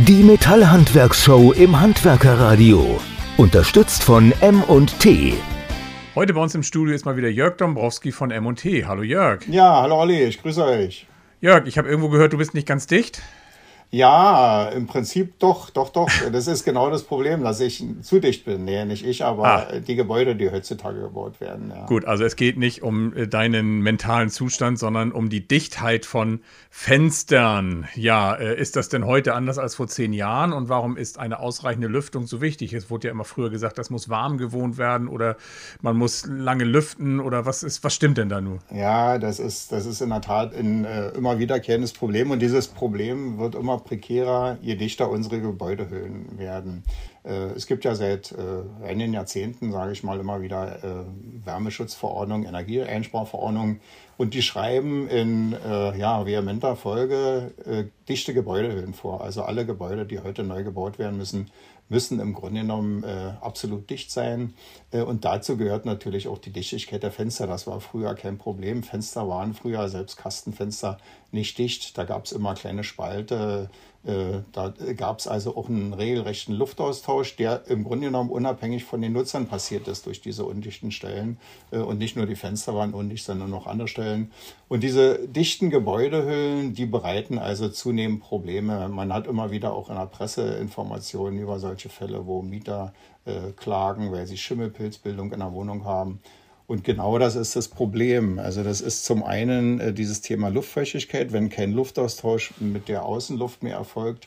Die Metallhandwerkshow im Handwerkerradio. Unterstützt von M&T. Heute bei uns im Studio ist mal wieder Jörg Dombrowski von M&T. Hallo Jörg. Ja, hallo Olli, ich grüße euch. Jörg, ich habe irgendwo gehört, du bist nicht ganz dicht. Ja, im Prinzip doch, doch, doch. Das ist genau das Problem, dass ich zu dicht bin. Nee, nicht ich, aber ah. die Gebäude, die heutzutage gebaut werden. Ja. Gut, also es geht nicht um äh, deinen mentalen Zustand, sondern um die Dichtheit von Fenstern. Ja, äh, ist das denn heute anders als vor zehn Jahren? Und warum ist eine ausreichende Lüftung so wichtig? Es wurde ja immer früher gesagt, das muss warm gewohnt werden oder man muss lange lüften oder was ist, was stimmt denn da nur? Ja, das ist, das ist in der Tat ein äh, immer wiederkehrendes Problem und dieses Problem wird immer prekärer, je dichter unsere Gebäudehöhlen werden. Äh, es gibt ja seit äh, einigen Jahrzehnten, sage ich mal, immer wieder äh, Wärmeschutzverordnungen, Energieeinsparverordnungen und die schreiben in ja, vehementer Folge dichte Gebäudehöhlen vor. Also alle Gebäude, die heute neu gebaut werden müssen, müssen im Grunde genommen absolut dicht sein. Und dazu gehört natürlich auch die Dichtigkeit der Fenster. Das war früher kein Problem. Fenster waren früher, selbst Kastenfenster, nicht dicht. Da gab es immer kleine Spalte. Äh, da gab es also auch einen regelrechten Luftaustausch, der im Grunde genommen unabhängig von den Nutzern passiert ist durch diese undichten Stellen. Äh, und nicht nur die Fenster waren undicht, sondern auch andere Stellen. Und diese dichten Gebäudehüllen, die bereiten also zunehmend Probleme. Man hat immer wieder auch in der Presse Informationen über solche Fälle, wo Mieter äh, klagen, weil sie Schimmelpilzbildung in der Wohnung haben. Und genau das ist das Problem. Also das ist zum einen äh, dieses Thema Luftfeuchtigkeit. Wenn kein Luftaustausch mit der Außenluft mehr erfolgt,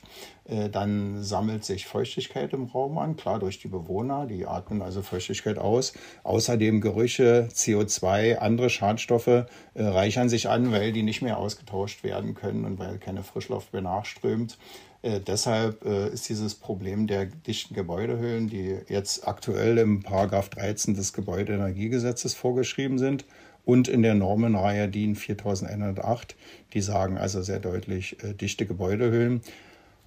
dann sammelt sich Feuchtigkeit im Raum an, klar durch die Bewohner, die atmen also Feuchtigkeit aus. Außerdem Gerüche, CO2, andere Schadstoffe äh, reichern sich an, weil die nicht mehr ausgetauscht werden können und weil keine Frischluft mehr nachströmt. Äh, deshalb äh, ist dieses Problem der dichten Gebäudehüllen, die jetzt aktuell im Paragraph 13 des Gebäudeenergiegesetzes vorgeschrieben sind und in der Normenreihe DIN 4108, die sagen also sehr deutlich äh, dichte Gebäudehüllen.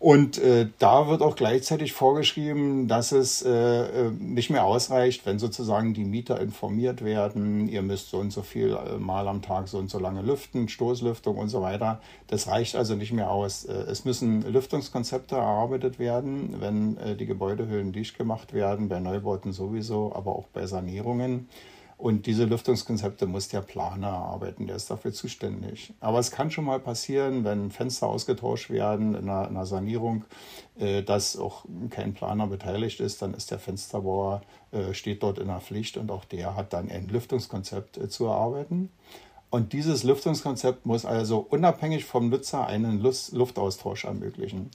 Und äh, da wird auch gleichzeitig vorgeschrieben, dass es äh, äh, nicht mehr ausreicht, wenn sozusagen die Mieter informiert werden, ihr müsst so und so viel äh, Mal am Tag so und so lange lüften, Stoßlüftung und so weiter. Das reicht also nicht mehr aus. Äh, es müssen Lüftungskonzepte erarbeitet werden, wenn äh, die Gebäudehüllen dicht gemacht werden, bei Neubauten sowieso, aber auch bei Sanierungen. Und diese Lüftungskonzepte muss der Planer erarbeiten, der ist dafür zuständig. Aber es kann schon mal passieren, wenn Fenster ausgetauscht werden in einer, in einer Sanierung, äh, dass auch kein Planer beteiligt ist, dann ist der Fensterbauer, äh, steht dort in der Pflicht und auch der hat dann ein Lüftungskonzept äh, zu erarbeiten. Und dieses Lüftungskonzept muss also unabhängig vom Nutzer einen Luftaustausch ermöglichen.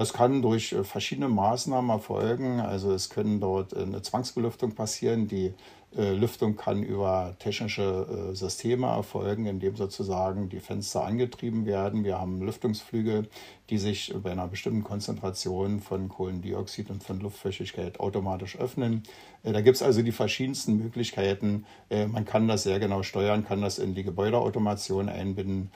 Das kann durch äh, verschiedene Maßnahmen erfolgen. Also es können dort äh, eine Zwangsbelüftung passieren, die Lüftung kann über technische äh, Systeme erfolgen, indem sozusagen die Fenster angetrieben werden. Wir haben Lüftungsflügel, die sich bei einer bestimmten Konzentration von Kohlendioxid und von Luftfeuchtigkeit automatisch öffnen. Äh, da gibt es also die verschiedensten Möglichkeiten. Man kann das sehr genau steuern, kann das in die Gebäudeautomation einbinden,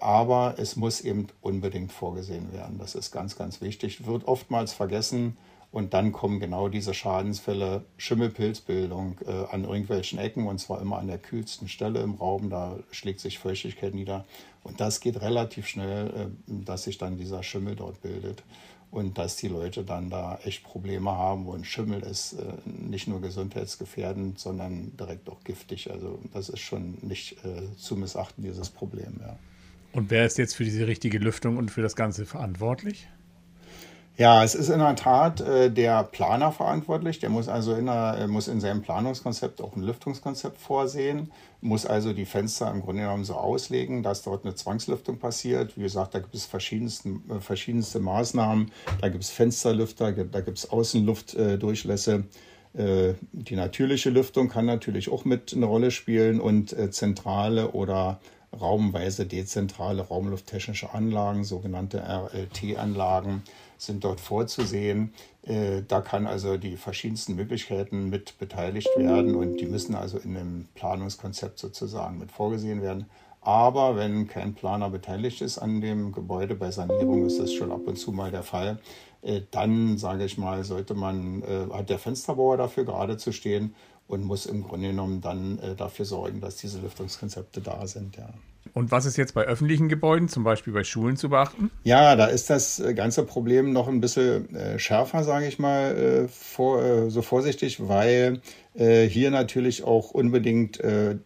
aber es muss eben unbedingt vorgesehen werden. Das ist ganz, ganz wichtig. Wird oftmals vergessen und dann kommen genau diese Schadensfälle, Schimmelpilzbildung äh, an irgendwelchen Ecken und zwar immer an der kühlsten Stelle im Raum. Da schlägt sich Feuchtigkeit nieder. Und das geht relativ schnell, äh, dass sich dann dieser Schimmel dort bildet. Und dass die Leute dann da echt Probleme haben. Und Schimmel ist äh, nicht nur gesundheitsgefährdend, sondern direkt auch giftig. Also das ist schon nicht äh, zu missachten, dieses Problem. Ja. Und wer ist jetzt für diese richtige Lüftung und für das Ganze verantwortlich? Ja, es ist in der Tat äh, der Planer verantwortlich. Der muss also in, der, muss in seinem Planungskonzept auch ein Lüftungskonzept vorsehen, muss also die Fenster im Grunde genommen so auslegen, dass dort eine Zwangslüftung passiert. Wie gesagt, da gibt es verschiedenste, äh, verschiedenste Maßnahmen. Da gibt es Fensterlüfter, da gibt es Außenluftdurchlässe. Äh, die natürliche Lüftung kann natürlich auch mit eine Rolle spielen und äh, zentrale oder raumweise dezentrale raumlufttechnische Anlagen, sogenannte RLT-Anlagen, sind dort vorzusehen. Äh, da kann also die verschiedensten Möglichkeiten mit beteiligt werden und die müssen also in dem Planungskonzept sozusagen mit vorgesehen werden. Aber wenn kein Planer beteiligt ist an dem Gebäude, bei Sanierung ist das schon ab und zu mal der Fall, äh, dann sage ich mal, sollte man, äh, hat der Fensterbauer dafür gerade zu stehen und muss im Grunde genommen dann dafür sorgen, dass diese Lüftungskonzepte da sind. Ja. Und was ist jetzt bei öffentlichen Gebäuden, zum Beispiel bei Schulen, zu beachten? Ja, da ist das ganze Problem noch ein bisschen äh, schärfer, sage ich mal, äh, vor, äh, so vorsichtig, weil äh, hier natürlich auch unbedingt äh,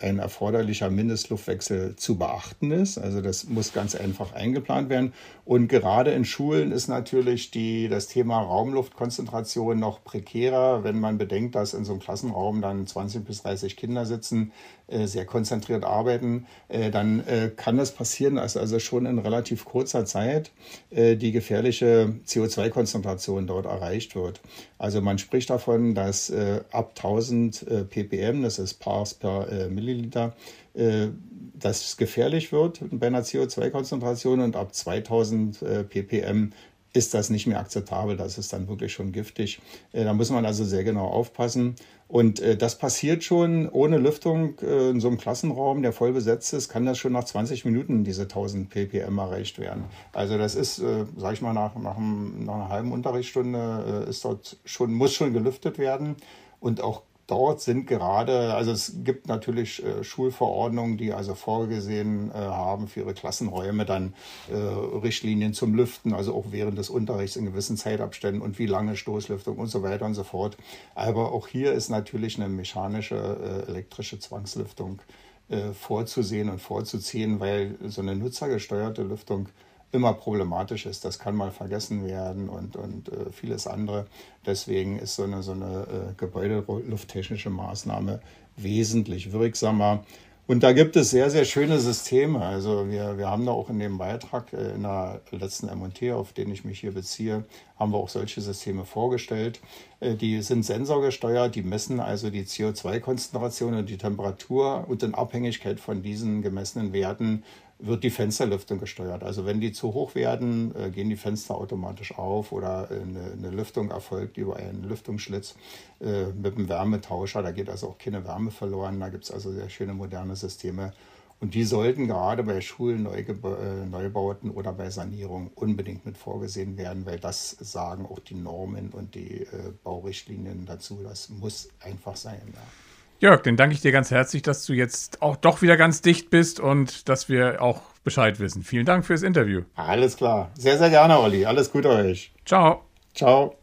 ein erforderlicher Mindestluftwechsel zu beachten ist. Also das muss ganz einfach eingeplant werden. Und gerade in Schulen ist natürlich die, das Thema Raumluftkonzentration noch prekärer, wenn man bedenkt, dass in so einem Klassenraum dann 20 bis 30 Kinder sitzen, äh, sehr konzentriert arbeiten, dann kann das passieren, dass also schon in relativ kurzer Zeit die gefährliche CO2-Konzentration dort erreicht wird. Also man spricht davon, dass ab 1000 äh, ppm, das ist Parts per äh, Milliliter, äh, das gefährlich wird bei einer CO2-Konzentration und ab 2000 äh, ppm ist das nicht mehr akzeptabel, das ist dann wirklich schon giftig. Äh, da muss man also sehr genau aufpassen. Und äh, das passiert schon ohne Lüftung äh, in so einem Klassenraum, der voll besetzt ist, kann das schon nach 20 Minuten diese 1000 ppm erreicht werden. Also das ist, äh, sage ich mal, nach, nach, einem, nach, einer halben Unterrichtsstunde ist dort schon, muss schon gelüftet werden. Und auch dort sind gerade, also es gibt natürlich äh, Schulverordnungen, die also vorgesehen äh, haben für ihre Klassenräume dann äh, Richtlinien zum Lüften, also auch während des Unterrichts in gewissen Zeitabständen und wie lange Stoßlüftung und so weiter und so fort. Aber auch hier ist natürlich eine mechanische, äh, elektrische Zwangslüftung äh, vorzusehen und vorzuziehen, weil so eine nutzergesteuerte Lüftung immer problematisch ist. Das kann mal vergessen werden und, und äh, vieles andere. Deswegen ist so eine, so eine äh, gebäudelufttechnische Maßnahme wesentlich wirksamer. Und da gibt es sehr, sehr schöne Systeme. Also wir, wir haben da auch in dem Beitrag äh, in der letzten MT, auf den ich mich hier beziehe, haben wir auch solche Systeme vorgestellt. Äh, die sind sensorgesteuert, die messen also die CO2-Konzentration und die Temperatur und in Abhängigkeit von diesen gemessenen Werten wird die Fensterlüftung gesteuert. Also wenn die zu hoch werden, äh, gehen die Fenster automatisch auf oder eine, eine Lüftung erfolgt über einen Lüftungsschlitz äh, mit einem Wärmetauscher. Da geht also auch keine Wärme verloren. Da gibt es also sehr schöne moderne Systeme. Und die sollten gerade bei Schulen, äh, Neubauten oder bei Sanierung unbedingt mit vorgesehen werden, weil das sagen auch die Normen und die äh, Baurichtlinien dazu. Das muss einfach sein. Ja. Jörg, dann danke ich dir ganz herzlich, dass du jetzt auch doch wieder ganz dicht bist und dass wir auch Bescheid wissen. Vielen Dank fürs Interview. Alles klar. Sehr, sehr gerne, Olli. Alles Gute euch. Ciao. Ciao.